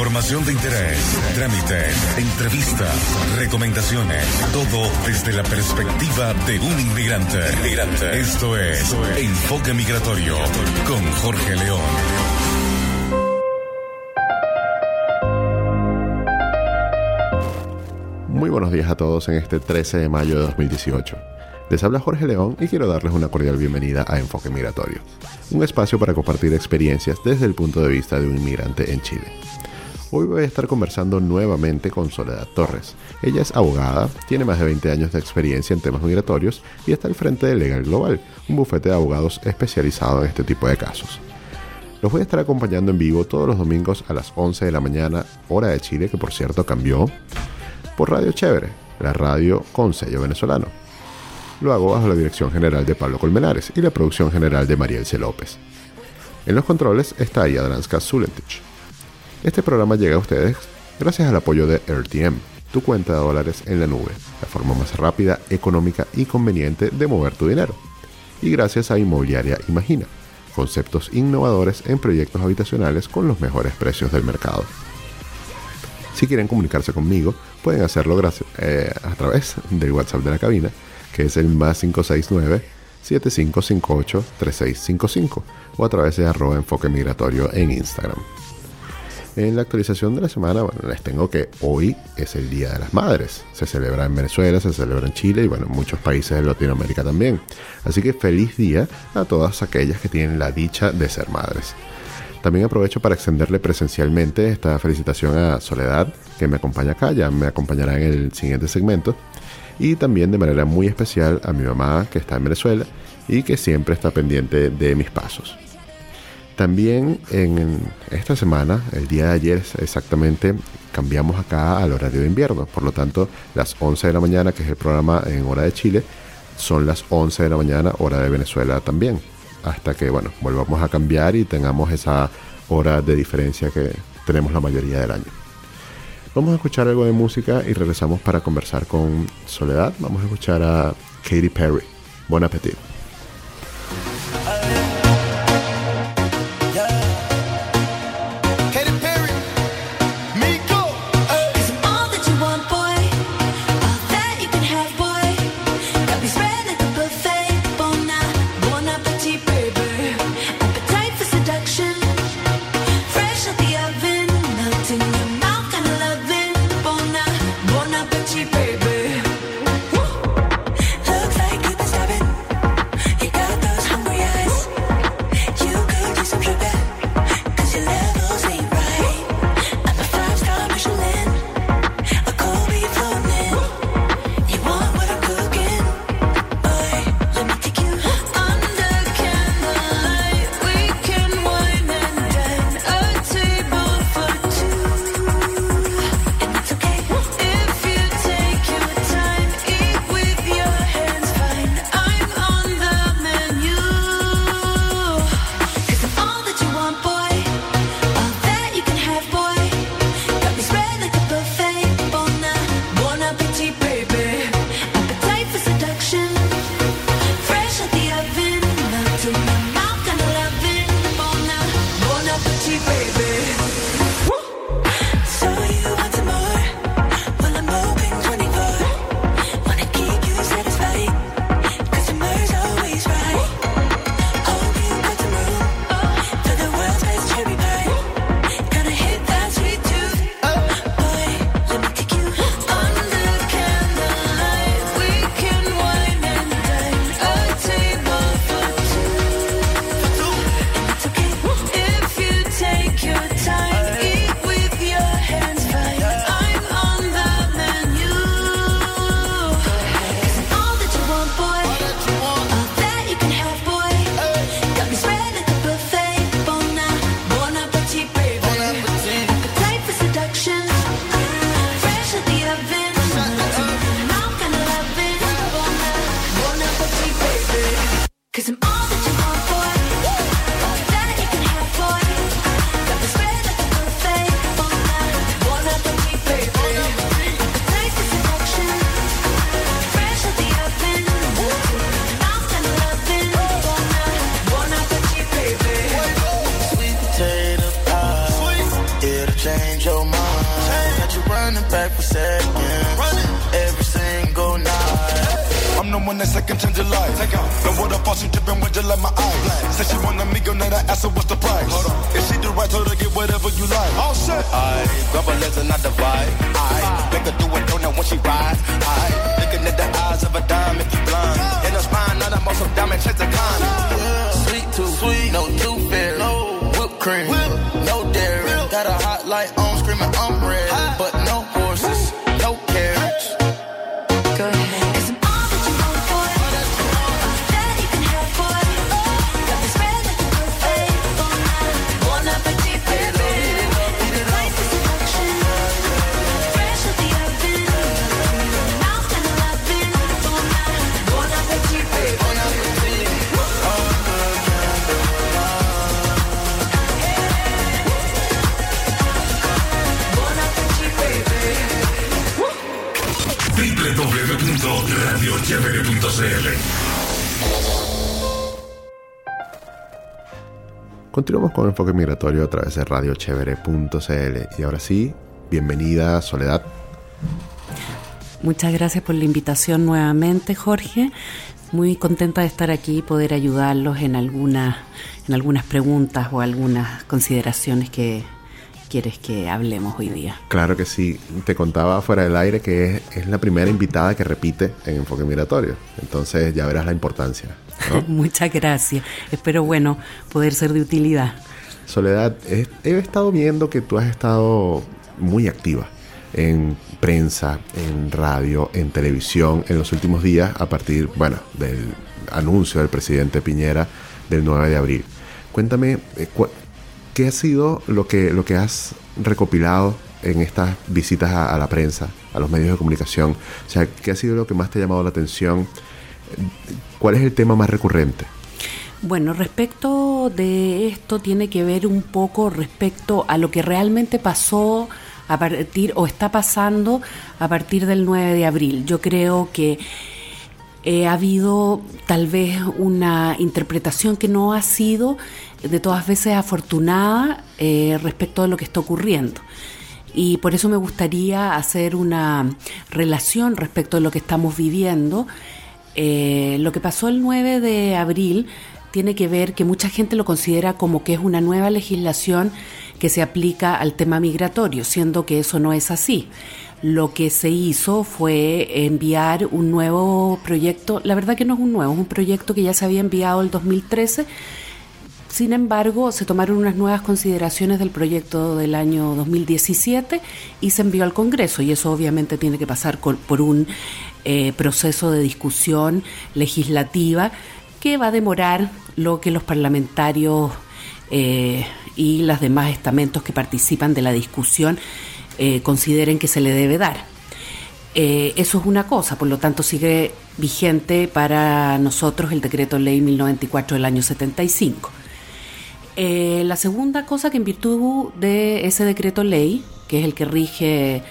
Información de interés, trámites, entrevistas, recomendaciones, todo desde la perspectiva de un inmigrante. inmigrante. Esto es Enfoque Migratorio con Jorge León. Muy buenos días a todos en este 13 de mayo de 2018. Les habla Jorge León y quiero darles una cordial bienvenida a Enfoque Migratorio, un espacio para compartir experiencias desde el punto de vista de un inmigrante en Chile. Hoy voy a estar conversando nuevamente con Soledad Torres. Ella es abogada, tiene más de 20 años de experiencia en temas migratorios y está al frente de Legal Global, un bufete de abogados especializado en este tipo de casos. Los voy a estar acompañando en vivo todos los domingos a las 11 de la mañana, hora de Chile, que por cierto cambió, por Radio Chévere, la radio con sello venezolano. Lo hago bajo la dirección general de Pablo Colmenares y la producción general de Mariel C. López. En los controles está Jadranska Zulentich. Este programa llega a ustedes gracias al apoyo de RTM, tu cuenta de dólares en la nube, la forma más rápida, económica y conveniente de mover tu dinero. Y gracias a Inmobiliaria Imagina, conceptos innovadores en proyectos habitacionales con los mejores precios del mercado. Si quieren comunicarse conmigo, pueden hacerlo eh, a través del WhatsApp de la cabina que es el más 569-7558-3655 o a través de arroba enfoque migratorio en Instagram. En la actualización de la semana, bueno, les tengo que hoy es el Día de las Madres. Se celebra en Venezuela, se celebra en Chile y bueno, en muchos países de Latinoamérica también. Así que feliz día a todas aquellas que tienen la dicha de ser madres. También aprovecho para extenderle presencialmente esta felicitación a Soledad, que me acompaña acá, ya me acompañará en el siguiente segmento y también de manera muy especial a mi mamá que está en Venezuela y que siempre está pendiente de mis pasos. También en esta semana, el día de ayer exactamente, cambiamos acá al horario de invierno. Por lo tanto, las 11 de la mañana, que es el programa en hora de Chile, son las 11 de la mañana hora de Venezuela también. Hasta que, bueno, volvamos a cambiar y tengamos esa hora de diferencia que tenemos la mayoría del año. Vamos a escuchar algo de música y regresamos para conversar con Soledad. Vamos a escuchar a Katy Perry. Buen apetito. I'm the one that second change your life. Take out. The water falls, she dripping with just like my eye. Said she want a go, now I ask her what's the price. Hold on. If she the right, told her get whatever you like. All set. I grab a lens and I divide. I make her do it, don't when she ride. I looking at the eyes of a diamond, blind. In her spine, not a muscle diamond, chase the con. Sweet tooth, sweet, no tooth Continuamos con Enfoque Migratorio a través de radiochevere.cl y ahora sí, bienvenida Soledad. Muchas gracias por la invitación nuevamente, Jorge. Muy contenta de estar aquí y poder ayudarlos en algunas, en algunas preguntas o algunas consideraciones que, quieres que hablemos hoy día. Claro que sí. Te contaba fuera del aire que es, la primera invitada que repite en Enfoque Migratorio. Entonces ya verás la importancia. Muchas gracias. Espero, bueno, poder ser de utilidad. Soledad, he, estado viendo que tú has estado muy activa en prensa, en radio, en televisión en los últimos días a partir, bueno, del anuncio del presidente Piñera del 9 de abril. Cuéntame, eh, ¿Qué ha sido lo que, lo que has recopilado en estas visitas a, la prensa, a los medios de comunicación? O sea, ¿qué ha sido lo que más te ha llamado la atención? ¿Cuál es el tema más recurrente? Bueno, respecto de esto tiene que ver un poco respecto a lo que realmente pasó a partir o está pasando a partir del 9 de abril. Yo creo que eh, ha habido tal vez una interpretación que no ha sido de todas veces afortunada eh, respecto a lo que está ocurriendo. Y por eso me gustaría hacer una relación respecto a lo que estamos viviendo. Eh, lo que pasó el 9 de abril tiene que ver que mucha gente lo considera como que es una nueva legislación que se aplica al tema migratorio, siendo que eso no es así lo que se hizo fue enviar un nuevo proyecto, la verdad que no es un nuevo, es un proyecto que ya se había enviado el 2013, sin embargo se tomaron unas nuevas consideraciones del proyecto del año 2017 y se envió al Congreso y eso obviamente tiene que pasar por un eh, proceso de discusión legislativa que va a demorar lo que los parlamentarios eh, y los demás estamentos que participan de la discusión eh, consideren que se le debe dar. Eso es una cosa, por lo tanto sigue vigente para nosotros el decreto ley 1094 del año 75. Eh, la segunda cosa que en virtud de ese decreto ley, que es el que rige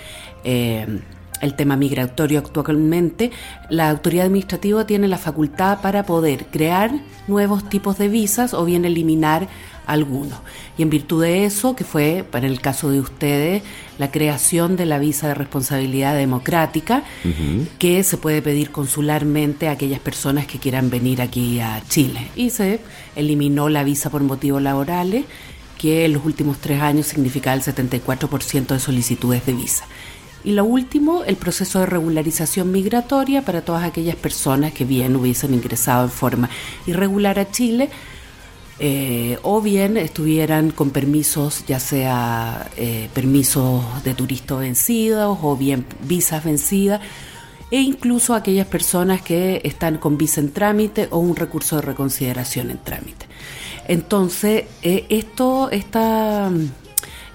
el tema migratorio actualmente, la autoridad administrativa tiene la facultad para poder crear nuevos tipos de visas o bien eliminar algunos. Y en virtud de eso, que fue, para el caso de ustedes, la creación de la visa de responsabilidad democrática, que se puede pedir consularmente a aquellas personas que quieran venir aquí a Chile. Y se eliminó la visa por motivos laborales, que en los últimos tres años significaba el 74% de solicitudes de visa. Y lo último, el proceso de regularización migratoria para todas aquellas personas que bien hubiesen ingresado en forma irregular a Chile, eh, o bien estuvieran con permisos, ya sea eh, permisos de turista vencidos o bien visas vencidas, e incluso aquellas personas que están con visa en trámite o un recurso de reconsideración en trámite. Entonces, eh, esto, esta,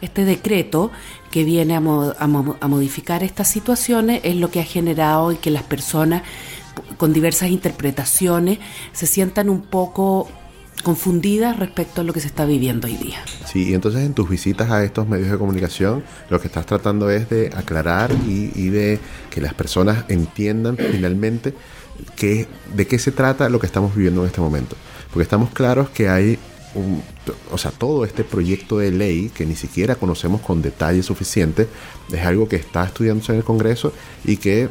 este decreto que viene a, a modificar estas situaciones es lo que ha generado y que las personas con diversas interpretaciones se sientan un poco confundidas respecto a lo que se está viviendo hoy día. Sí, y entonces en tus visitas a estos medios de comunicación, lo que estás tratando es de aclarar y, de que las personas entiendan finalmente que, de qué se trata lo que estamos viviendo en este momento. Porque estamos claros que hay o sea, todo este proyecto de ley que ni siquiera conocemos con detalle suficiente, es algo que está estudiándose en el Congreso y que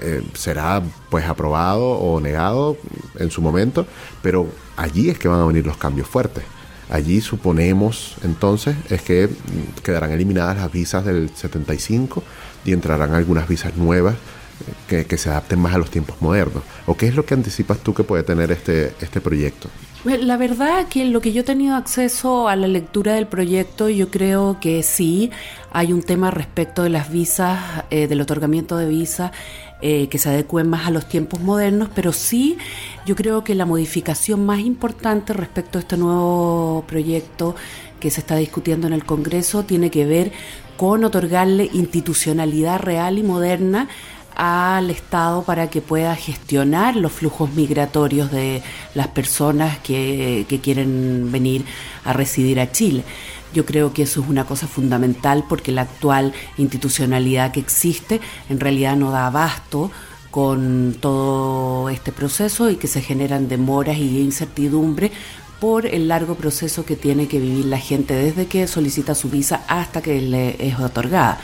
eh, será pues aprobado o negado en su momento, pero allí es que van a venir los cambios fuertes. Allí suponemos entonces es que quedarán eliminadas las visas del 75 y entrarán algunas visas nuevas que, que, se adapten más a los tiempos modernos. ¿O qué es lo que anticipas tú que puede tener este, este proyecto? La verdad que lo que yo he tenido acceso a la lectura del proyecto, yo creo que sí, hay un tema respecto de las visas, eh, del otorgamiento de visas, eh, que se adecuen más a los tiempos modernos, pero sí yo creo que la modificación más importante respecto a este nuevo proyecto que se está discutiendo en el Congreso tiene que ver con otorgarle institucionalidad real y moderna al Estado para que pueda gestionar los flujos migratorios de las personas que, quieren venir a residir a Chile. Yo creo que eso es una cosa fundamental porque la actual institucionalidad que existe en realidad no da abasto con todo este proceso y que se generan demoras y incertidumbre por el largo proceso que tiene que vivir la gente desde que solicita su visa hasta que le es otorgada.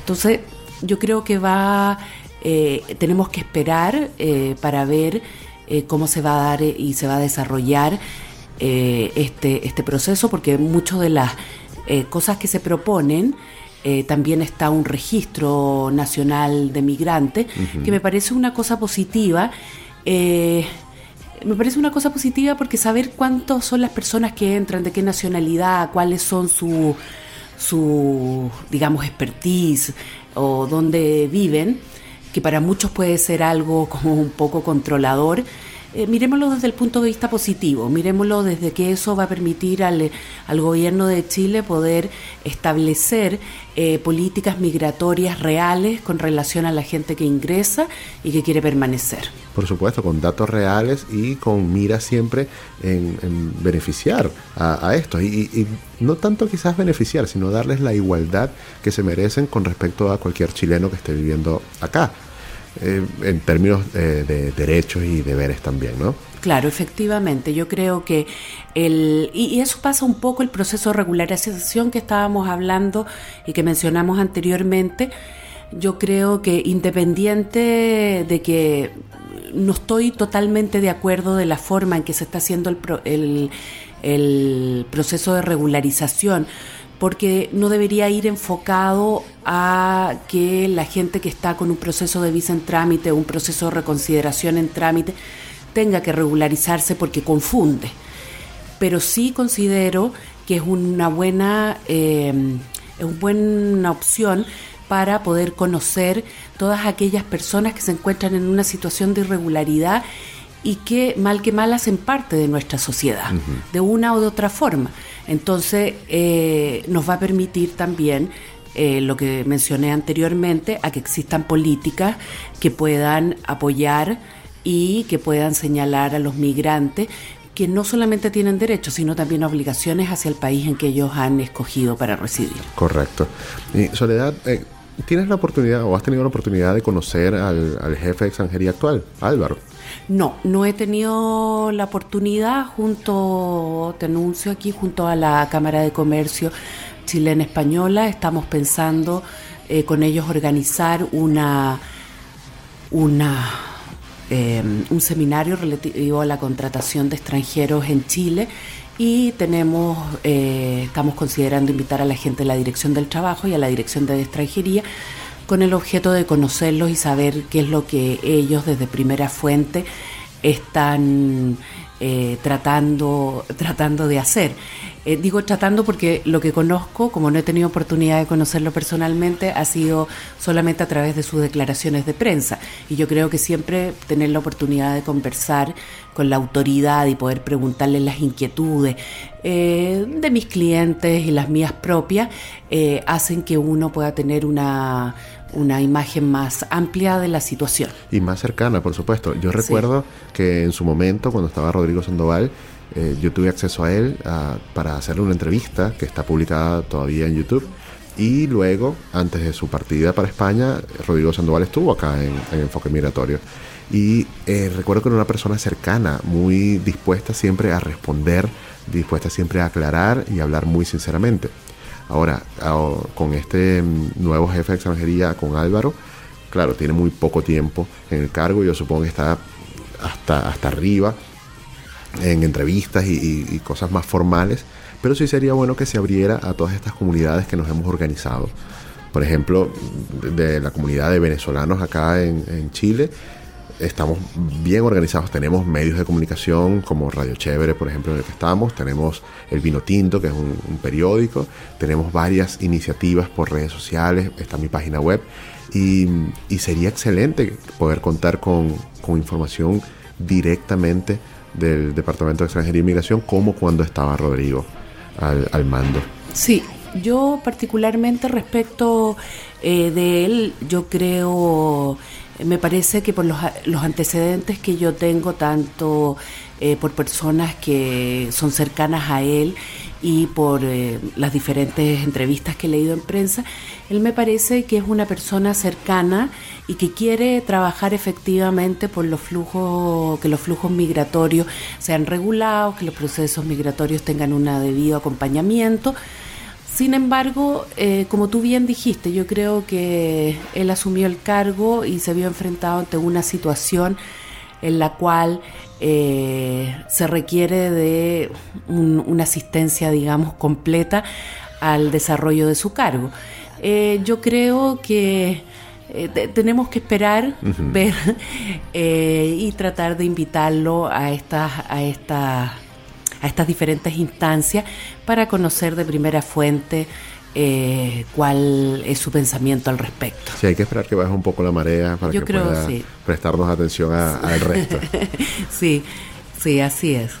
Entonces, yo creo que va, eh, tenemos que esperar eh, para ver eh, cómo se va a dar y se va a desarrollar este, este proceso, porque muchas de las cosas que se proponen, también está un registro nacional de migrantes, que me parece una cosa positiva. me parece una cosa positiva porque saber cuántos son las personas que entran, de qué nacionalidad, cuáles son su, su digamos, expertise, o donde viven, que para muchos puede ser algo como un poco controlador, eh, miremoslo desde el punto de vista positivo, miremoslo desde que eso va a permitir al, al gobierno de Chile poder establecer eh, políticas migratorias reales con relación a la gente que ingresa y que quiere permanecer. Por supuesto, con datos reales y con mira siempre en, beneficiar a, esto. Y, y, no tanto quizás beneficiar, sino darles la igualdad que se merecen con respecto a cualquier chileno que esté viviendo acá. Eh, en términos eh, de derechos y deberes también, ¿no? Claro, efectivamente. Yo creo que el. Y, eso pasa un poco el proceso de regularización que estábamos hablando y que mencionamos anteriormente. Yo creo que independiente de que no estoy totalmente de acuerdo de la forma en que se está haciendo el, el, el proceso de regularización, porque no debería ir enfocado a que la gente que está con un proceso de visa en trámite un proceso de reconsideración en trámite tenga que regularizarse porque confunde. Pero sí considero que es una buena, eh, una buena opción para poder conocer todas aquellas personas que se encuentran en una situación de irregularidad y que mal que mal hacen parte de nuestra sociedad, de una o de otra forma. Entonces, eh, nos va a permitir también eh, lo que mencioné anteriormente, a que existan políticas que puedan apoyar y que puedan señalar a los migrantes que no solamente tienen derechos, sino también obligaciones hacia el país en que ellos han escogido para residir. Correcto. Y Soledad, eh, ¿tienes la oportunidad o has tenido la oportunidad de conocer al, al jefe de extranjería actual, Álvaro? No, no he tenido la oportunidad junto, te anuncio aquí, junto a la Cámara de Comercio Chilena Española, estamos pensando eh, con ellos organizar una, una eh, un seminario relativo a la contratación de extranjeros en Chile y tenemos, eh, estamos considerando invitar a la gente de la Dirección del Trabajo y a la Dirección de Extranjería con el objeto de conocerlos y saber qué es lo que ellos desde primera fuente están eh, tratando, tratando de hacer. Eh, digo tratando porque lo que conozco, como no he tenido oportunidad de conocerlo personalmente, ha sido solamente a través de sus declaraciones de prensa. Y yo creo que siempre tener la oportunidad de conversar con la autoridad y poder preguntarle las inquietudes eh, de mis clientes y las mías propias hacen que uno pueda tener una una imagen más amplia de la situación. Y más cercana, por supuesto. Yo recuerdo que en su momento, cuando estaba Rodrigo Sandoval, eh, yo tuve acceso a él para hacerle una entrevista que está publicada todavía en YouTube. Y luego, antes de su partida para España, Rodrigo Sandoval estuvo acá en, Enfoque Migratorio. Y eh, recuerdo que era una persona cercana, muy dispuesta siempre a responder dispuesta siempre a aclarar y hablar muy sinceramente. Ahora, con este nuevo jefe de extranjería, con Álvaro, claro, tiene muy poco tiempo en el cargo, yo supongo que está hasta, hasta arriba en entrevistas y, cosas más formales, pero sí sería bueno que se abriera a todas estas comunidades que nos hemos organizado. Por ejemplo, de la comunidad de venezolanos acá en, Chile, estamos bien organizados. Tenemos medios de comunicación como Radio Chévere, por ejemplo, en el que estamos. Tenemos El Vino Tinto, que es un, periódico. Tenemos varias iniciativas por redes sociales. Está mi página web. Y, sería excelente poder contar con, con información directamente del Departamento de Extranjería e Inmigración como cuando estaba Rodrigo al, mando. Sí, yo particularmente respecto eh, de él, yo creo, me parece que por los, los antecedentes que yo tengo, tanto eh, por personas que son cercanas a él y por eh, las diferentes entrevistas que he leído en prensa, él me parece que es una persona cercana y que quiere trabajar efectivamente por los flujos, que los flujos migratorios sean regulados, que los procesos migratorios tengan un debido acompañamiento. Sin embargo, eh, como tú bien dijiste, yo creo que él asumió el cargo y se vio enfrentado ante una situación en la cual eh, se requiere de una asistencia, digamos, completa al desarrollo de su cargo. Eh, yo creo que eh, tenemos que esperar, ver y tratar de invitarlo a estas, a estas, a estas diferentes instancias para conocer de primera fuente eh, cuál es su pensamiento al respecto. Sí, hay que esperar que baje un poco la marea para que pueda prestarnos atención al resto. sí, sí, así es.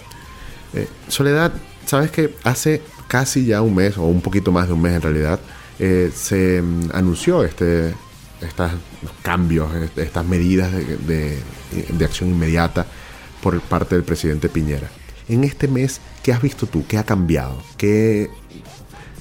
Eh, Soledad, sabes que hace casi ya un mes, o un poquito más de un mes en realidad, eh, se mm, anunció este, estos cambios, estas medidas de, de acción inmediata por parte del presidente Piñera. En este mes, ¿qué has visto tú? ¿Qué ha cambiado? ¿Qué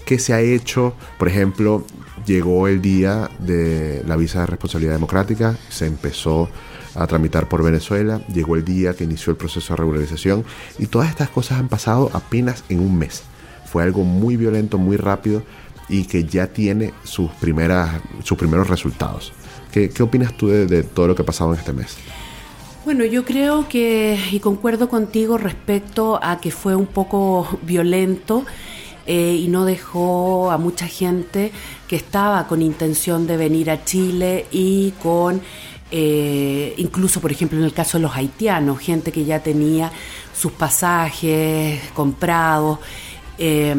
¿Qué se ha hecho? Por ejemplo, llegó el día de la visa de responsabilidad democrática, se empezó a tramitar por Venezuela, llegó el día que inició el proceso de regularización y todas estas cosas han pasado apenas en un mes. Fue algo muy violento, muy rápido y que ya tiene sus, primeras, sus primeros resultados. ¿Qué, opinas tú de, de todo lo que ha pasado en este mes? Bueno, yo creo que, y concuerdo contigo respecto a que fue un poco violento eh, y no dejó a mucha gente que estaba con intención de venir a Chile y con, eh, incluso por ejemplo en el caso de los haitianos, gente que ya tenía sus pasajes comprados eh,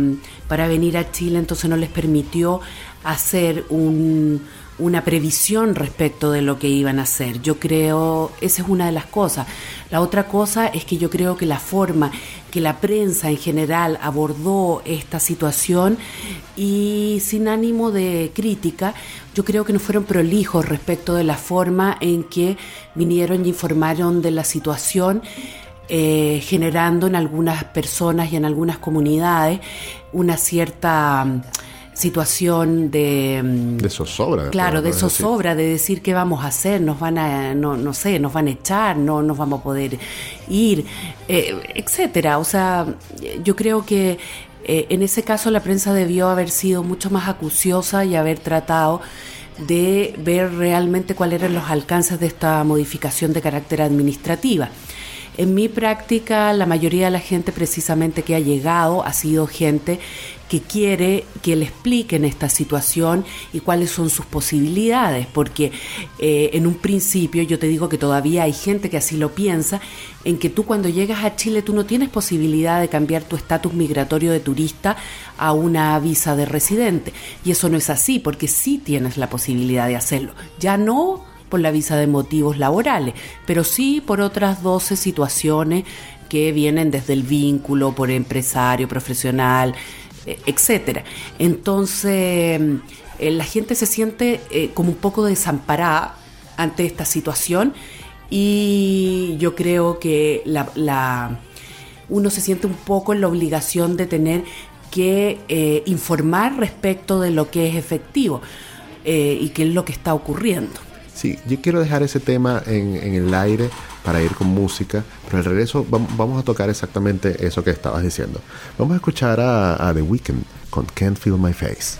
para venir a Chile, entonces no les permitió hacer un una previsión respecto de lo que iban a hacer. Yo creo, esa es una de las cosas. La otra cosa es que yo creo que la forma que la prensa en general abordó esta situación y sin ánimo de crítica, yo creo que no fueron prolijos respecto de la forma en que vinieron y informaron de la situación. Eh, generando en algunas personas y en algunas comunidades una cierta situación de... Mm, de zozobra. Claro, de zozobra, de decir qué vamos a hacer, nos van a, no, no sé, nos van a echar, no nos vamos a poder ir, eh, etcétera. O sea, yo creo que eh, en ese caso la prensa debió haber sido mucho más acuciosa y haber tratado de ver realmente cuáles eran los alcances de esta modificación de carácter administrativa. En mi práctica, la mayoría de la gente precisamente que ha llegado ha sido gente que quiere que le expliquen esta situación y cuáles son sus posibilidades, porque eh, en un principio yo te digo que todavía hay gente que así lo piensa, en que tú cuando llegas a Chile tú no tienes posibilidad de cambiar tu estatus migratorio de turista a una visa de residente. Y eso no es así, porque sí tienes la posibilidad de hacerlo. Ya no por la visa de motivos laborales, pero sí por otras 12 situaciones que vienen desde el vínculo por empresario, profesional, eh, etcétera. Entonces, eh, la gente se siente eh, como un poco desamparada ante esta situación y yo creo que la, uno se siente un poco en la obligación de tener que informar respecto de lo que es efectivo y qué es lo que está ocurriendo. Sí, yo quiero dejar ese tema en, el aire para ir con música, pero al regreso vamos, a tocar exactamente eso que estabas diciendo. Vamos a escuchar a, a The Weeknd con Can't Feel My Face.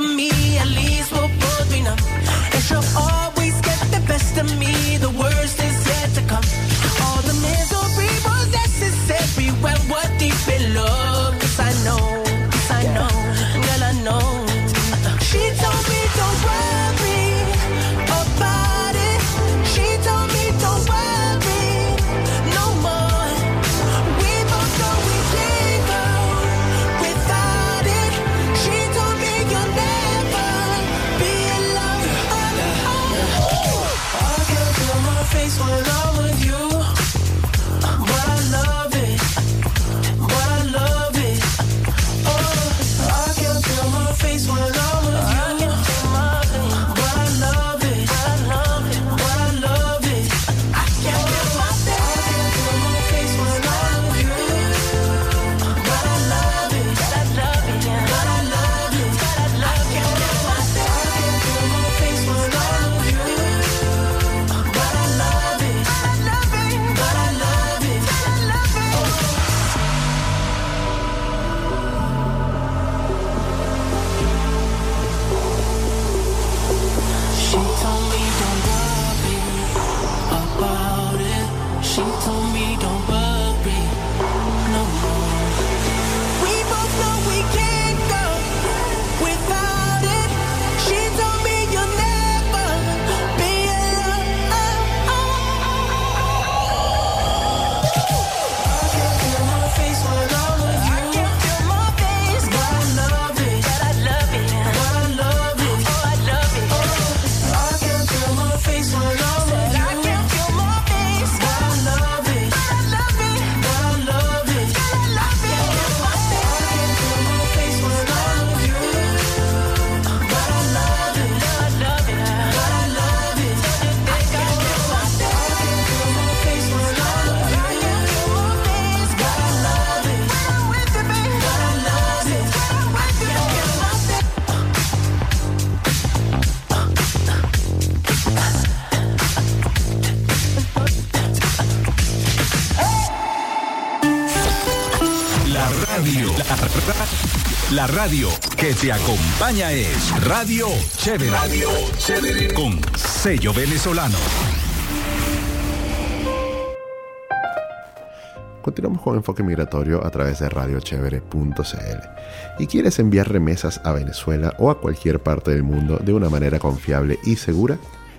La radio que te acompaña es Radio Chévere. Radio Chévere. Con sello venezolano. Continuamos con Enfoque Migratorio a través de radiochevere.cl. ¿Y quieres enviar remesas a Venezuela o a cualquier parte del mundo de una manera confiable y segura?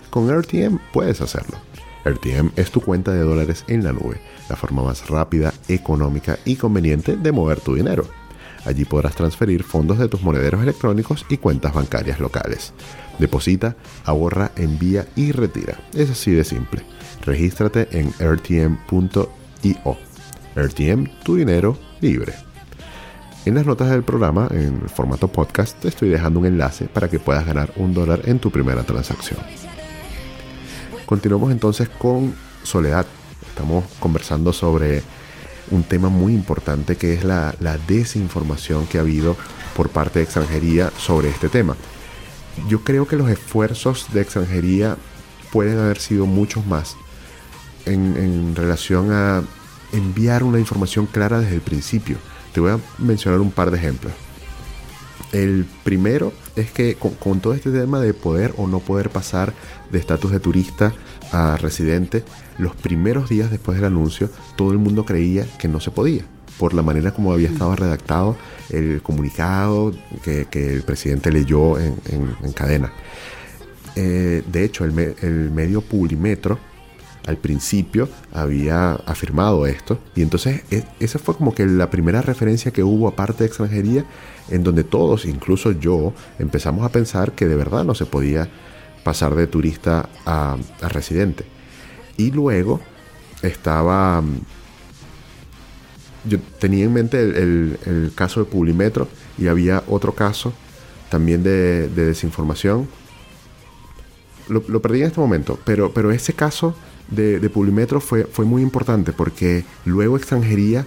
Con RTM puedes hacerlo. RTM es tu cuenta de dólares en la nube, la forma más rápida, económica y conveniente de mover tu dinero. Allí podrás transferir fondos de tus monederos electrónicos y cuentas bancarias locales. Deposita, ahorra, envía y retira. Es así de simple. Regístrate en rtm.io. RTM, tu dinero libre. En las notas del programa, en el formato podcast, te estoy dejando un enlace para que puedas ganar un dólar en tu primera transacción. Continuamos entonces con Soledad. Estamos conversando sobre un tema muy importante que es la, desinformación que ha habido por parte de extranjería sobre este tema. Yo creo que los esfuerzos de extranjería pueden haber sido muchos más en, en, relación a enviar una información clara desde el principio. Te voy a mencionar un par de ejemplos. El primero es que con, con todo este tema de poder o no poder pasar de estatus de turista a residente, los primeros días después del anuncio, todo el mundo creía que no se podía, por la manera como había estado redactado el comunicado que, que el presidente leyó en, en- en cadena. Eh, de hecho, el, me- el medio Publimetro al principio había afirmado esto y entonces e- esa fue como que la primera referencia que hubo aparte de extranjería en donde todos, incluso yo, empezamos a pensar que de verdad no se podía pasar de turista a, residente. Y luego estaba... mm, Yo tenía en mente el caso de Publimetro y había otro caso también de, de desinformación. Lo, lo perdí en este momento, pero, pero ese caso de, de Publimetro fue, fue muy importante porque luego extranjería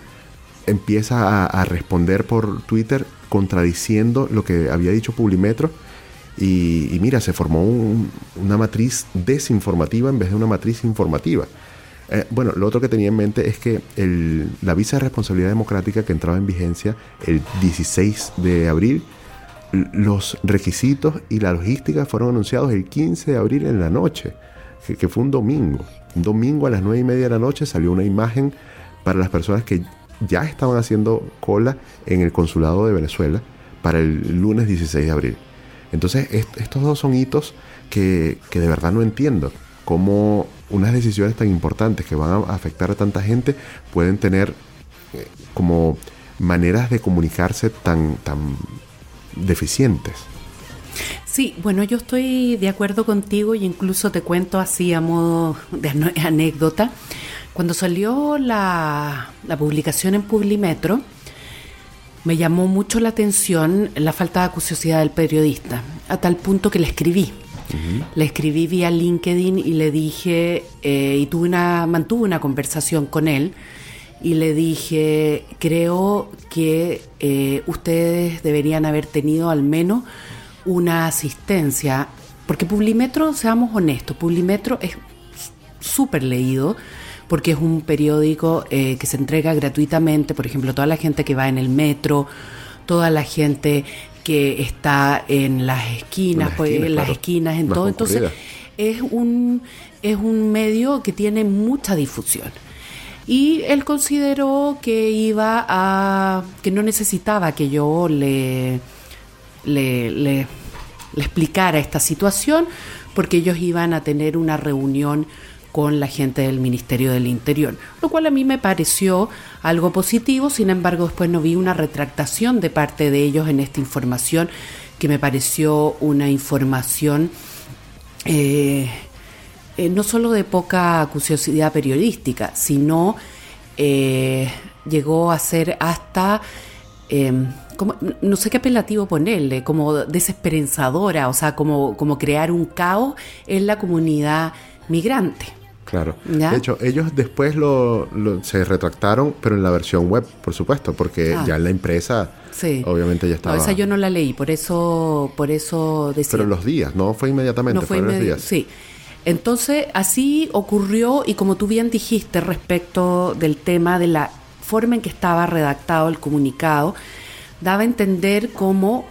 empieza a, responder por Twitter contradiciendo lo que había dicho Publimetro y, mira, se formó un- una matriz desinformativa en vez de una matriz informativa. Eh, bueno, lo otro que tenía en mente es que el- la visa de responsabilidad democrática que entraba en vigencia el 16 de abril, los requisitos y la logística fueron anunciados el 15 de abril en la noche, que fue un domingo. Un domingo a las 9 y media de la noche salió una imagen para las personas que ya estaban haciendo cola en el consulado de Venezuela para el lunes 16 de abril. Entonces, est- estos dos son hitos que, que de verdad no entiendo. Cómo unas decisiones tan importantes que van a afectar a tanta gente pueden tener eh, como maneras de comunicarse tan, tan deficientes. Sí, bueno, yo estoy de acuerdo contigo y incluso te cuento así a modo de anécdota. Cuando salió la, la publicación en Publimetro, me llamó mucho la atención la falta de acuciosidad del periodista, a tal punto que le escribí. Le escribí vía LinkedIn y le dije, eh, y tuve una, mantuve una conversación con él, y le dije, creo que eh, ustedes deberían haber tenido al menos una asistencia, porque Publimetro, seamos honestos, Publimetro es súper leído porque es un periódico eh, que se entrega gratuitamente, por ejemplo, toda la gente que va en el metro, toda la gente que está en las esquinas, Las pues, esquinas, en las claro. esquinas, en todo. Entonces, es un, es un medio que tiene mucha difusión. Y él consideró que iba a. que no necesitaba que yo le, le, le, explicara esta situación, porque ellos iban a tener una reunión con la gente del Ministerio del Interior, lo cual a mí me pareció algo positivo, sin embargo después no vi una retractación de parte de ellos en esta información, que me pareció una información eh, eh, no solo de poca acuciosidad periodística, sino eh, llegó a ser hasta, eh, como- no sé qué apelativo ponerle, como desesperanzadora, o sea, como, como crear un caos en la comunidad migrante. Claro. ¿Ya? De hecho, ellos después lo, lo- se retractaron, pero en la versión web, por supuesto, porque Ah. ya en la impresa, Sí. obviamente ya No, estaba. esa yo no la leí, por eso, por eso decía. Pero los días, no fue inmediatamente, No fue fueron los inmedi- días. Sí. Entonces, así ocurrió, y como tú bien dijiste respecto del tema de la forma en que estaba redactado el comunicado, daba a entender como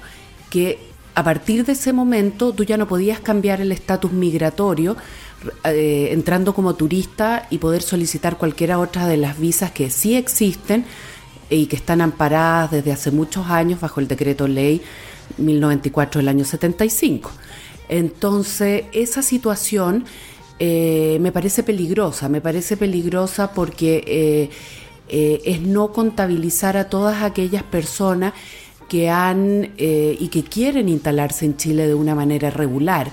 que a partir de ese momento tú ya no podías cambiar el estatus migratorio eh, entrando como turista y poder solicitar cualquiera otra de las visas que sí existen y que están amparadas desde hace muchos años bajo el decreto ley 1094 del año 75. Entonces, esa situación eh, me parece peligrosa, me parece peligrosa porque eh, eh, es no contabilizar a todas aquellas personas que han eh, y que quieren instalarse en Chile de una manera regular.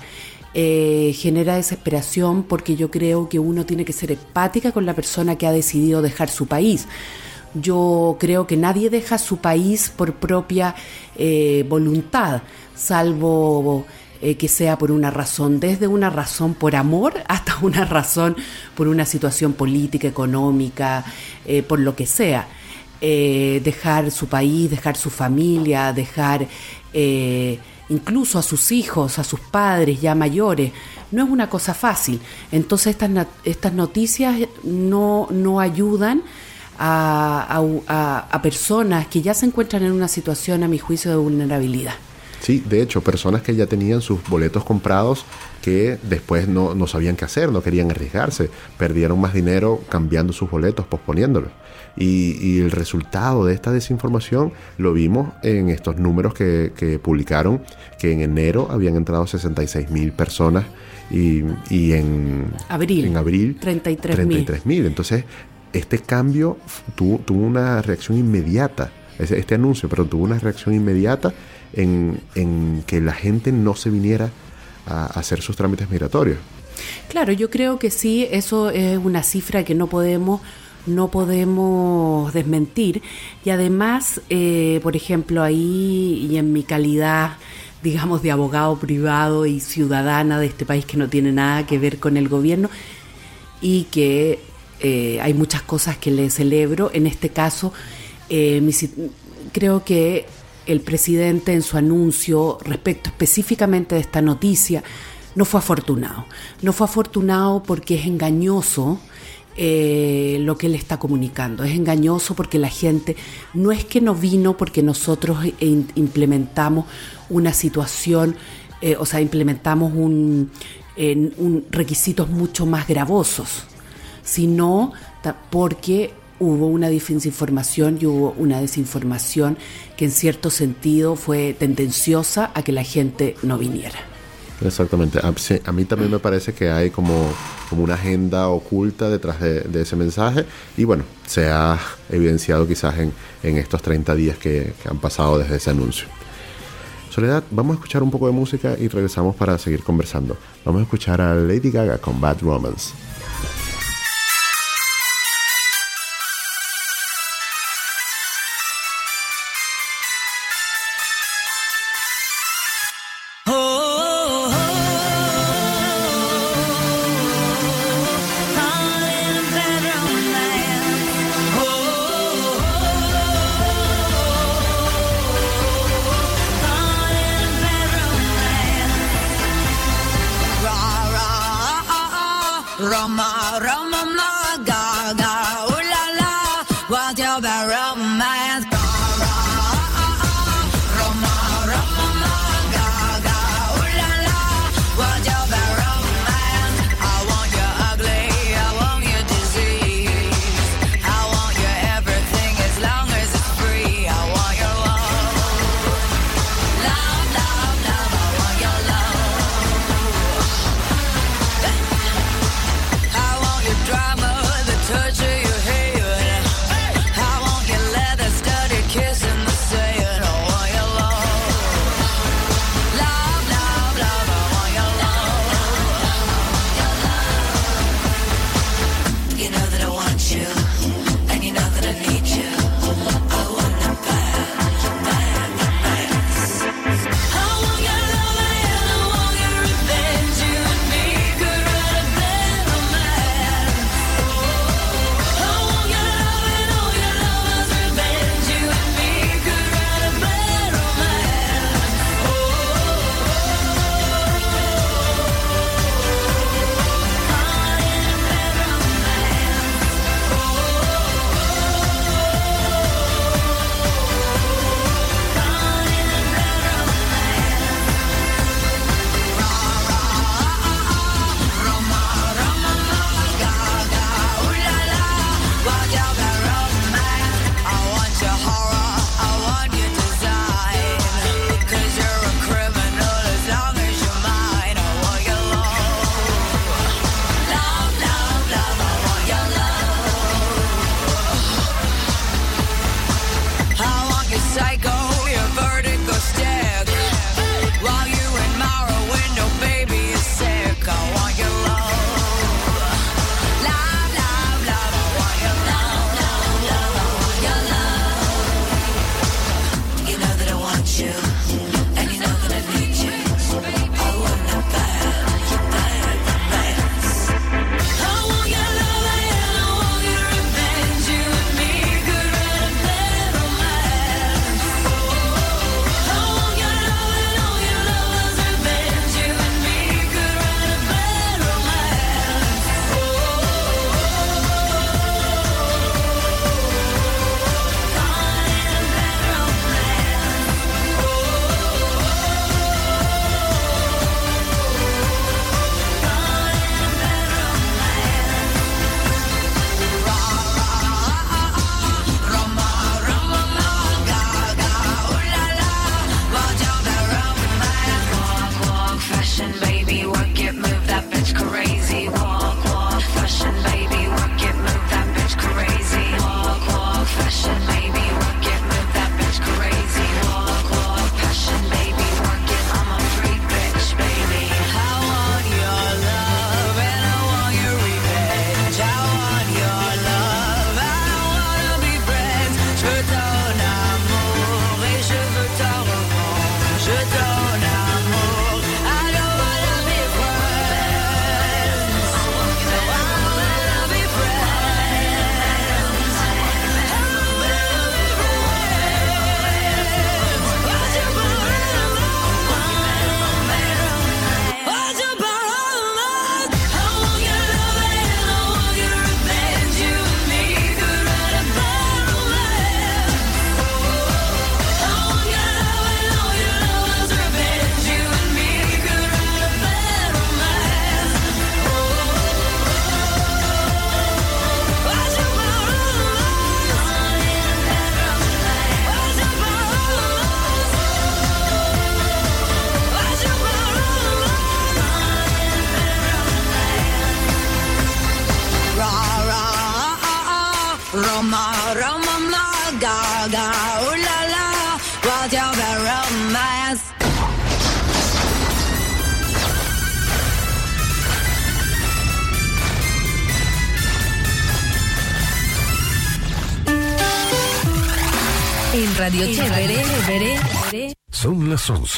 Eh, genera desesperación porque yo creo que uno tiene que ser empática con la persona que ha decidido dejar su país. Yo creo que nadie deja su país por propia voluntad, salvo eh, que sea por una razón, desde una razón por amor hasta una razón por una situación política, económica, eh, por lo que sea. Eh, dejar su país, dejar su familia, dejar eh, incluso a sus hijos, a sus padres ya mayores, no es una cosa fácil. Entonces estas, estas noticias no, no ayudan a- a personas que ya se encuentran en una situación, a mi juicio, de vulnerabilidad. Sí, de hecho, personas que ya tenían sus boletos comprados que después no, no sabían qué hacer, no querían arriesgarse, perdieron más dinero cambiando sus boletos, posponiéndolos. Y, y, el resultado de esta desinformación lo vimos en estos números que, que publicaron, que en enero habían entrado 66 mil personas y, y, en abril, en abril 33 mil. Entonces, este cambio tuvo, tuvo una reacción inmediata, este anuncio, pero tuvo una reacción inmediata en, en que la gente no se viniera a hacer sus trámites migratorios. Claro, yo creo que sí, eso es una cifra que no podemos no podemos desmentir y además, eh, por ejemplo, ahí y en mi calidad digamos, de abogado privado y ciudadana de este país que no tiene nada que ver con el gobierno y que eh, hay muchas cosas que le celebro. En este caso, eh, creo que el presidente en su anuncio respecto específicamente de esta noticia no fue afortunado. No fue afortunado porque es engañoso eh, lo que él está comunicando. Es engañoso porque la gente no es que no vino porque nosotros implementamos una situación, eh, o sea, implementamos un, un, requisitos mucho más gravosos, sino porque hubo una desinformación y hubo una desinformación que en cierto sentido fue tendenciosa a que la gente no viniera. Exactamente. A, mí también me parece que hay como, como una agenda oculta detrás de, ese mensaje y bueno, se ha evidenciado quizás en, en estos 30 días que, que han pasado desde ese anuncio. Soledad, vamos a escuchar un poco de música y regresamos para seguir conversando. Vamos a escuchar a Lady Gaga con Bad Romance.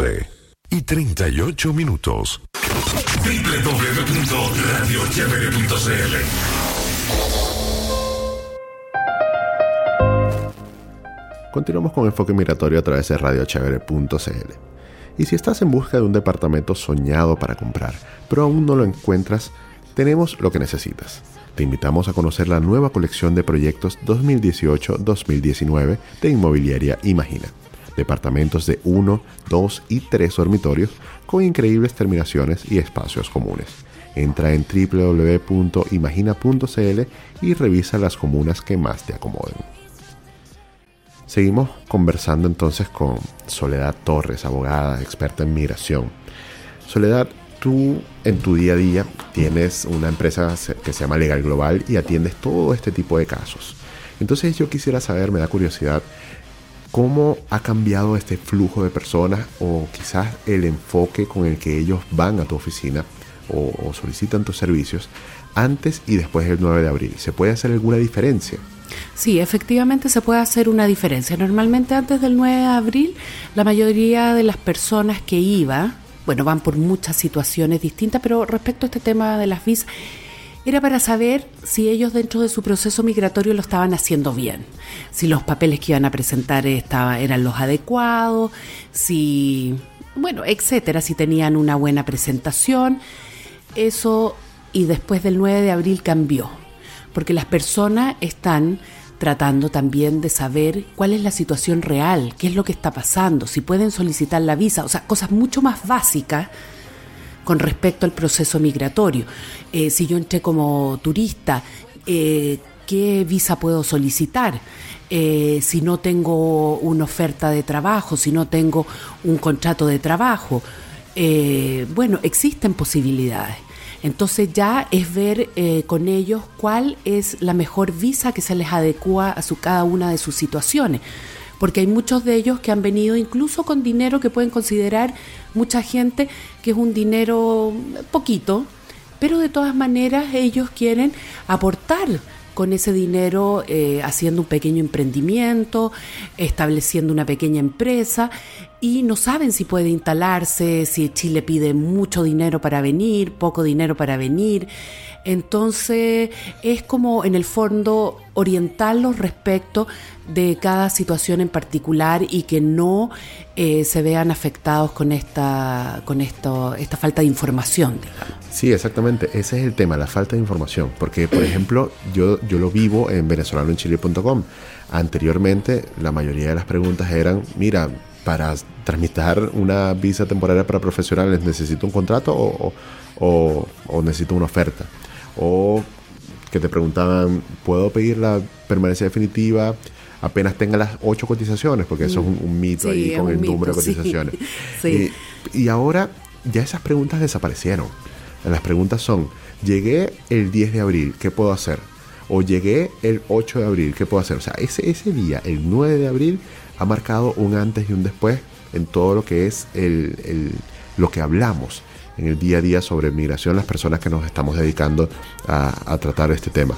12 y 38 minutos. Continuamos con Enfoque Migratorio a través de radiochevere.cl. Y si estás en busca de un departamento soñado para comprar, pero aún no lo encuentras, tenemos lo que necesitas. Te invitamos a conocer la nueva colección de proyectos 2018-2019 de Inmobiliaria Imagina Departamentos de 1, 2 y 3 dormitorios con increíbles terminaciones y espacios comunes. Entra en www.imagina.cl y revisa las comunas que más te acomoden. Seguimos conversando entonces con Soledad Torres, abogada, experta en migración. Soledad, tú en tu día a día tienes una empresa que se llama Legal Global y atiendes todo este tipo de casos. Entonces yo quisiera saber, me da curiosidad, cómo ha cambiado este flujo de personas o quizás el enfoque con el que ellos van a tu oficina o, solicitan tus servicios antes y después del 9 de abril. ¿Se puede hacer alguna diferencia? Sí, efectivamente se puede hacer una diferencia. Normalmente antes del 9 de abril, la mayoría de las personas que iba, bueno, van por muchas situaciones distintas, pero respecto a este tema de las visas, era para saber si ellos dentro de su proceso migratorio lo estaban haciendo bien, si los papeles que iban a presentar estaba, eran los adecuados, si, bueno, etcétera, si tenían una buena presentación. Eso, y después del 9 de abril cambió porque las personas están tratando también de saber cuál es la situación real, qué es lo que está pasando, si pueden solicitar la visa, o sea, cosas mucho más básicas con respecto al proceso migratorio. Eh, si yo entré como turista, eh, ¿qué visa puedo solicitar? Eh, si no tengo una oferta de trabajo, si no tengo un contrato de trabajo. bueno, existen posibilidades. Entonces ya es ver eh, con ellos cuál es la mejor visa que se les adecua a su, cada una de sus situaciones. Porque hay muchos de ellos que han venido incluso con dinero que pueden considerar mucha gente que es un dinero poquito, pero de todas maneras ellos quieren aportar con ese dinero eh, haciendo un pequeño emprendimiento, estableciendo una pequeña empresa y no saben si puede instalarse, si Chile pide mucho dinero para venir, poco dinero para venir. Entonces es como en el fondo orientarlos respecto de cada situación en particular y que no eh, se vean afectados con esta con esto esta falta de información sí exactamente. Ese es el tema la falta de información. Porque por ejemplo yo yo lo vivo en venezolanoenchile.com anteriormente la mayoría de las preguntas eran mira para tramitar una visa temporaria para profesionales necesito un contrato o, o necesito una oferta o que te preguntaban, ¿puedo pedir la permanencia definitiva apenas tenga las ocho cotizaciones? Porque eso es un, mito ahí con el número de cotizaciones. Y, ahora ya esas preguntas desaparecieron. Las preguntas son, llegué el 10 de abril, ¿qué puedo hacer? O llegué el 8 de abril, ¿qué puedo hacer? O sea, ese, ese día, el 9 de abril, ha marcado un antes y un después en todo lo que es el, el, lo que hablamos en el día a día sobre migración las personas que nos estamos dedicando a, tratar este tema.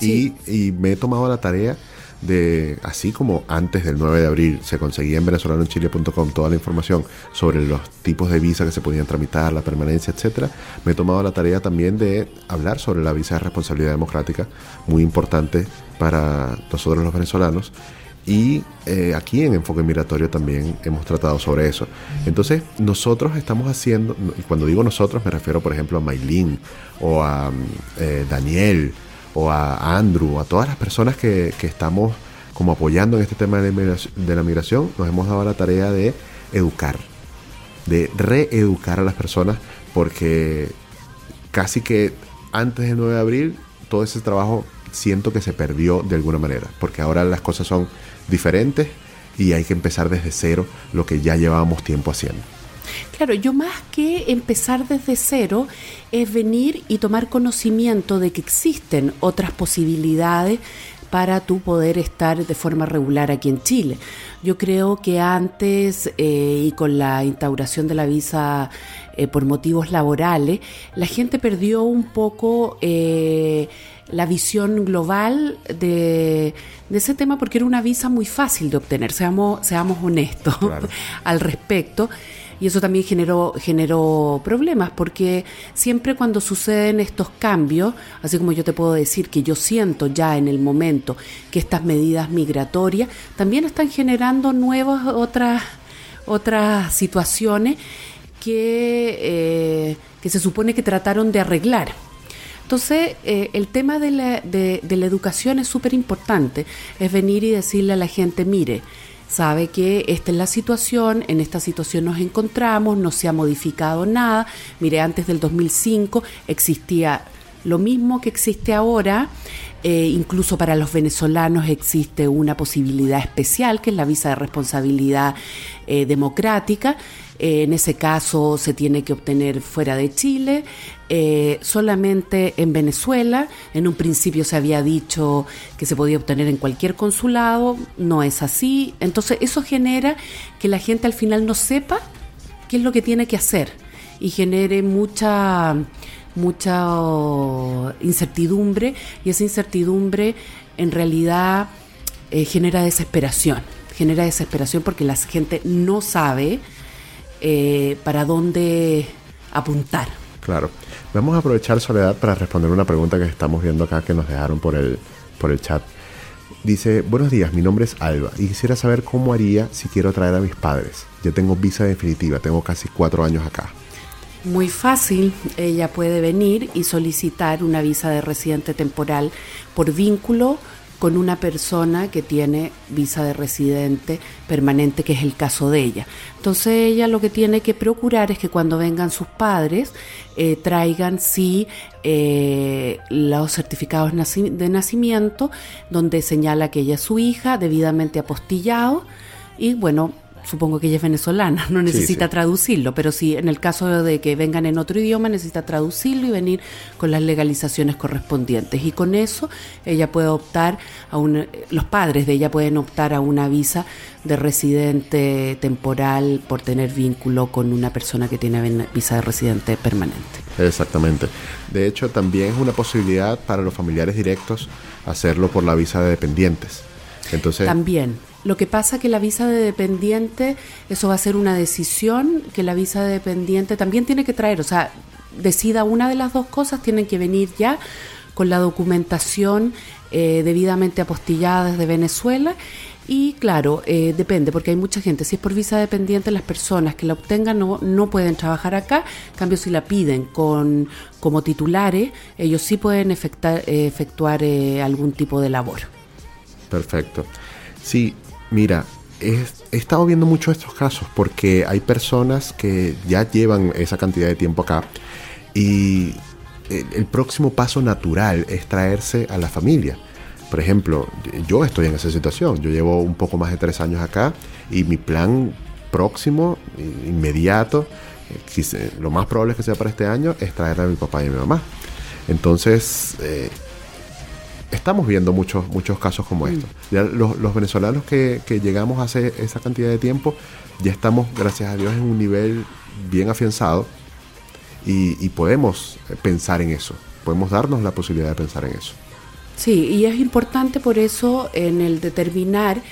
Y, me he tomado la tarea de, así como antes del 9 de abril se conseguía en venezolanoenchile.com toda la información sobre los tipos de visa que se podían tramitar, la permanencia, etcétera, me he tomado la tarea también de hablar sobre la visa de responsabilidad democrática, muy importante para nosotros los venezolanos y eh, aquí en Enfoque Migratorio también hemos tratado sobre eso. Entonces, nosotros estamos haciendo, y cuando digo nosotros me refiero, por ejemplo, a Maylin o a eh, Daniel o a Andrew, a todas las personas que, estamos como apoyando en este tema de la, migración, nos hemos dado la tarea de educar, de reeducar a las personas, porque casi que antes del 9 de abril todo ese trabajo siento que se perdió de alguna manera, porque ahora las cosas son diferentes y hay que empezar desde cero lo que ya llevábamos tiempo haciendo. Claro, yo más que empezar desde cero es venir y tomar conocimiento de que existen otras posibilidades para tú poder estar de forma regular aquí en Chile. Yo creo que antes eh, y con la instauración de la visa eh, por motivos laborales, la gente perdió un poco eh, la visión global de, de, ese tema porque era una visa muy fácil de obtener, seamos, seamos honestos Claro. al respecto. Y eso también generó, generó problemas, porque siempre cuando suceden estos cambios, así como yo te puedo decir que yo siento ya en el momento que estas medidas migratorias también están generando nuevas otras, otras situaciones que, eh, que se supone que trataron de arreglar. Entonces, eh, el tema de la, de, de la educación es súper importante, es venir y decirle a la gente, mire, sabe que esta es la situación, en esta situación nos encontramos, no se ha modificado nada, mire, antes del 2005 existía lo mismo que existe ahora, eh, incluso para los venezolanos existe una posibilidad especial, que es la visa de responsabilidad eh, democrática. Eh, en ese caso se tiene que obtener fuera de Chile, eh, solamente en Venezuela. En un principio se había dicho que se podía obtener en cualquier consulado, no es así. Entonces eso genera que la gente al final no sepa qué es lo que tiene que hacer y genere mucha mucha oh, incertidumbre y esa incertidumbre en realidad eh, genera desesperación genera desesperación porque la gente no sabe eh, para dónde apuntar Claro. Vamos a aprovechar Soledad para responder una pregunta que estamos viendo acá que nos dejaron por el, por el chat. Dice, buenos días, mi nombre es Alba y quisiera saber cómo haría si quiero traer a mis padres. Yo tengo visa definitiva, tengo casi cuatro años acá. Muy fácil, ella puede venir y solicitar una visa de residente temporal por vínculo con una persona que tiene visa de residente permanente, que es el caso de ella. Entonces ella lo que tiene que procurar es que cuando vengan sus padres eh, traigan sí eh, los certificados de nacimiento donde señala que ella es su hija, debidamente apostillado y bueno, supongo que ella es venezolana, no necesita sí. traducirlo, pero sí, en el caso de que vengan en otro idioma, necesita traducirlo y venir con las legalizaciones correspondientes. Y con eso ella puede optar a un, los padres de ella pueden optar a una visa de residente temporal por tener vínculo con una persona que tiene visa de residente permanente. Exactamente. De hecho, también es una posibilidad para los familiares directos hacerlo por la visa de dependientes. Entonces, También. Lo que pasa que la visa de dependiente, eso va a ser una decisión que la visa de dependiente también tiene que traer. O sea, decida una de las dos cosas, tienen que venir ya con la documentación eh, debidamente apostillada desde Venezuela. Y claro, eh, depende, porque hay mucha gente. Si es por visa dependiente, las personas que la obtengan no, no pueden trabajar acá. En cambio, si la piden con, como titulares, ellos sí pueden efectar- efectuar eh, algún tipo de labor. Perfecto. Sí, mira, he estado viendo mucho estos casos porque hay personas que ya llevan esa cantidad de tiempo acá y el, próximo paso natural es traerse a la familia. Por ejemplo, yo estoy en esa situación. Yo llevo un poco más de tres años acá y mi plan próximo, inmediato, eh, lo más probable es que sea para este año, es traer a mi papá y a mi mamá. Entonces, eh, estamos viendo muchos, muchos casos como estos. Ya los, los venezolanos que, que llegamos hace esa cantidad de tiempo, ya estamos, gracias a Dios, en un nivel bien afianzado y, y podemos eh, pensar en eso. Podemos darnos la posibilidad de pensar en eso. Sí, y es importante por eso en el determinar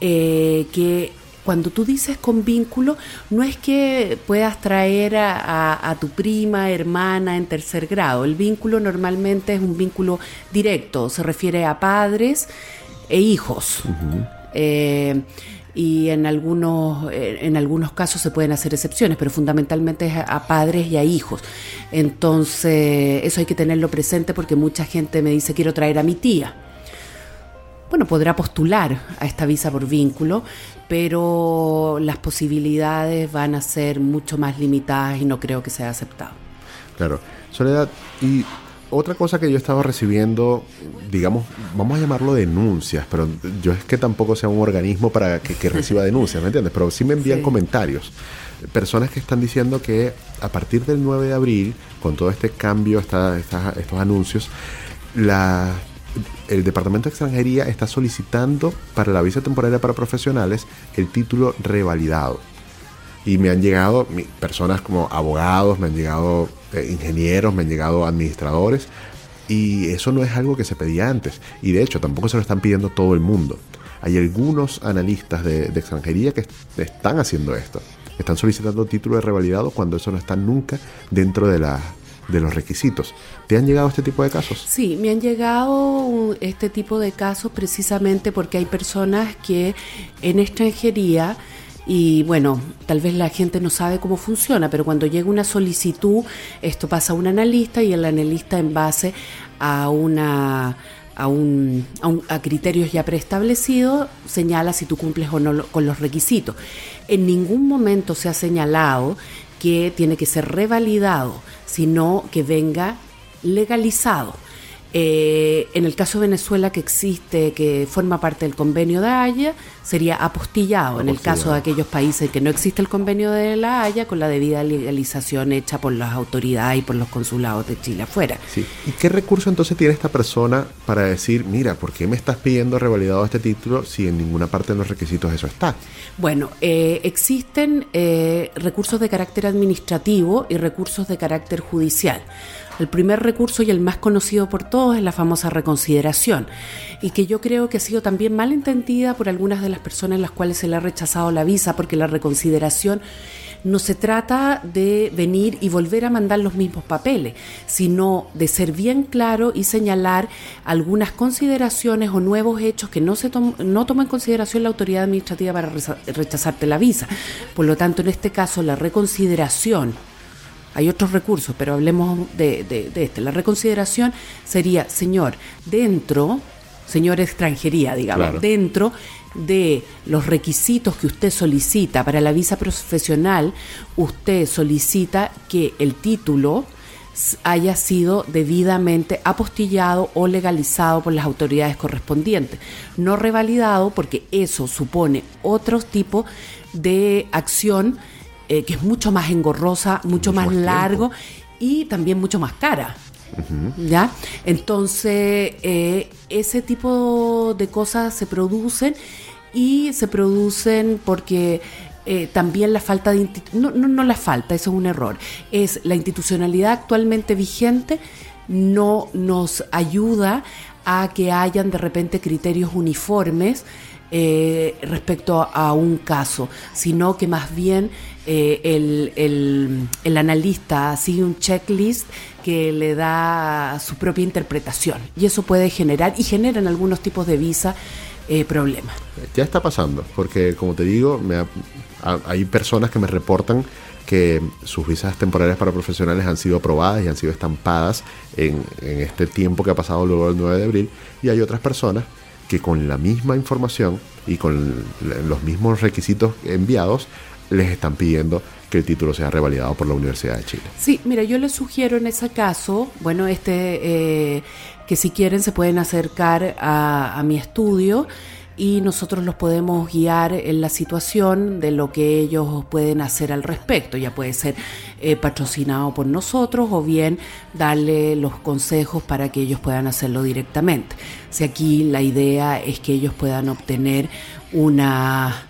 eh, que cuando tú dices con vínculo, no es que puedas traer a, a- a tu prima, hermana en tercer grado. El vínculo normalmente es un vínculo directo, se refiere a padres e hijos. Eh, y en algunos, eh, en algunos casos se pueden hacer excepciones, pero fundamentalmente es a padres y a hijos. Entonces, eso hay que tenerlo presente porque mucha gente me dice, quiero traer a mi tía. Bueno, podrá postular a esta visa por vínculo, pero las posibilidades van a ser mucho más limitadas y no creo que sea aceptado. Claro. Soledad, y otra cosa que yo estaba recibiendo, digamos, vamos a llamarlo denuncias, pero yo es que tampoco sea un organismo para que, que reciba denuncias, ¿me entiendes? Pero sí me envían Sí. comentarios. Personas que están diciendo que a partir del 9 de abril, con todo este cambio, esta- esta- estos anuncios, la- el Departamento de Extranjería está solicitando para la visa temporaria para profesionales el título revalidado. Y me han llegado personas como abogados, me han llegado eh, ingenieros, me han llegado administradores. Y eso no es algo que se pedía antes. Y de hecho tampoco se lo están pidiendo todo el mundo. Hay algunos analistas de, de extranjería que est- están haciendo esto. Están solicitando título de revalidado cuando eso no está nunca dentro de, la, de los requisitos. ¿Te han llegado este tipo de casos? Sí, me han llegado este tipo de casos precisamente porque hay personas que en extranjería y bueno, tal vez la gente no sabe cómo funciona, pero cuando llega una solicitud, esto pasa a un analista y el analista en base a una a, un, a, un- a criterios ya preestablecidos señala si tú cumples o no lo- con los requisitos. En ningún momento se ha señalado que tiene que ser revalidado, sino que venga legalizado. Eh, en el caso de Venezuela que existe, que forma parte del convenio de Haya, sería apostillado. En el caso de aquellos países que no existe el convenio de la Haya, con la debida legalización hecha por las autoridades y por los consulados de Chile afuera. Sí. ¿Y qué recurso entonces tiene esta persona para decir, mira, ¿por qué me estás pidiendo revalidado este título si en ninguna parte de los requisitos eso está? Bueno, eh, existen eh, recursos de carácter administrativo y recursos de carácter judicial. El primer recurso y el más conocido por todos es la famosa reconsideración, y que yo creo que ha sido también mal entendida por algunas de las personas a las cuales se le ha rechazado la visa, porque la reconsideración no se trata de venir y volver a mandar los mismos papeles, sino de ser bien claro y señalar algunas consideraciones o nuevos hechos que no se tom- no toma en consideración la autoridad administrativa para rechazarte la visa. Por lo tanto, en este caso, la reconsideración hay otros recursos, pero hablemos de, de- de este. La reconsideración sería, señor, dentro, señor extranjería, digamos, Claro. dentro de los requisitos que usted solicita para la visa profesional, usted solicita que el título haya sido debidamente apostillado o legalizado por las autoridades correspondientes, no revalidado porque eso supone otro tipo de acción eh, que es mucho más engorrosa, mucho, Mucho más, más largo y también mucho más cara. ¿Ya? Entonces, eh, ese tipo de cosas se producen y se producen porque eh, también la falta de... No, no, no la falta, eso es un error. Es la institucionalidad actualmente vigente no nos ayuda a que hayan de repente criterios uniformes eh, respecto a, a un caso, sino que más bien eh, el, el- el analista sigue un checklist que le da su propia interpretación y eso puede generar y genera en algunos tipos de visa eh, problemas. Ya está pasando, porque como te digo, me ha- ha- hay personas que me reportan que sus visas temporarias para profesionales han sido aprobadas y han sido estampadas en, en este tiempo que ha pasado luego del 9 de abril, y hay otras personas que con la misma información y con los mismos requisitos enviados les están pidiendo que el título sea revalidado por la Universidad de Chile. Sí, mira, yo les sugiero en ese caso, bueno, este, eh, que si quieren se pueden acercar a, mi estudio y nosotros los podemos guiar en la situación de lo que ellos pueden hacer al respecto. Ya puede ser eh, patrocinado por nosotros o bien darle los consejos para que ellos puedan hacerlo directamente. Si aquí la idea es que ellos puedan obtener una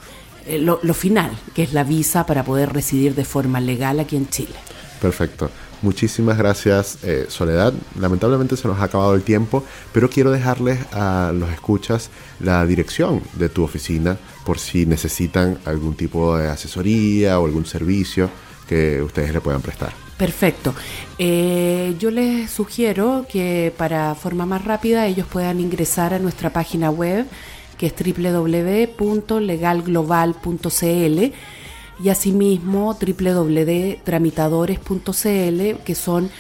eh, lo, lo final, que es la visa para poder residir de forma legal aquí en Chile. Perfecto. Muchísimas gracias, eh, Soledad. Lamentablemente se nos ha acabado el tiempo, pero quiero dejarles a los escuchas la dirección de tu oficina por si necesitan algún tipo de asesoría o algún servicio que ustedes le puedan prestar. Perfecto. Eh, yo les sugiero que para forma más rápida ellos puedan ingresar a nuestra página web que es www.legalglobal.cl y asimismo www.tramitadores.cl que son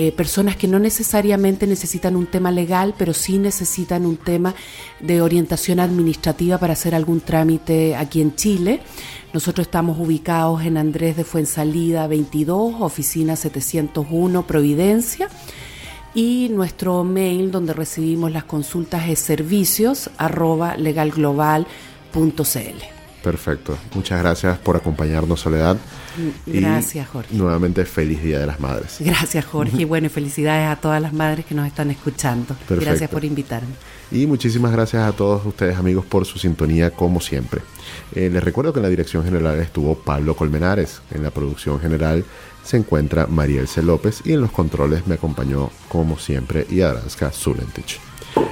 eh, personas que no necesariamente necesitan un tema legal, pero sí necesitan un tema de orientación administrativa para hacer algún trámite aquí en Chile. Nosotros estamos ubicados en Andrés de Fuensalida 22, oficina 701, Providencia. Y nuestro mail donde recibimos las consultas es servicios arroba legalglobal.cl. Perfecto. Muchas gracias por acompañarnos, Soledad. Y Gracias, Jorge. Nuevamente, feliz Día de las Madres. Gracias, Jorge. Y bueno, y felicidades a todas las madres que nos están escuchando. Perfecto. Gracias por invitarme. Y muchísimas gracias a todos ustedes amigos por su sintonía como siempre. Eh, les recuerdo que en la dirección general estuvo Pablo Colmenares, en la producción general se encuentra Mariel C. López y en los controles me acompañó como siempre Yadraska Zulentich.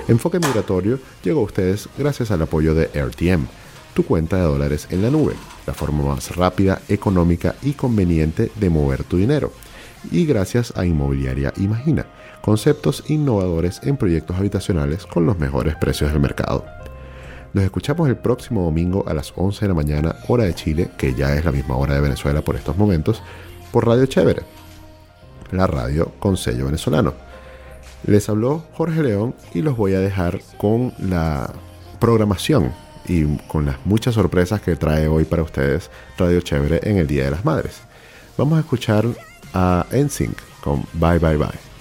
Enfoque Migratorio llegó a ustedes gracias al apoyo de RTM, tu cuenta de dólares en la nube, la forma más rápida, económica y conveniente de mover tu dinero. Y gracias a Inmobiliaria Imagina, conceptos innovadores en proyectos habitacionales con los mejores precios del mercado. Nos escuchamos el próximo domingo a las 11 de la mañana, hora de Chile, que ya es la misma hora de Venezuela por estos momentos, por Radio Chévere, la radio con sello venezolano. Les habló Jorge León y los voy a dejar con la programación y con las muchas sorpresas que trae hoy para ustedes Radio Chévere en el Día de las Madres. Vamos a escuchar a NSYNC con Bye Bye Bye.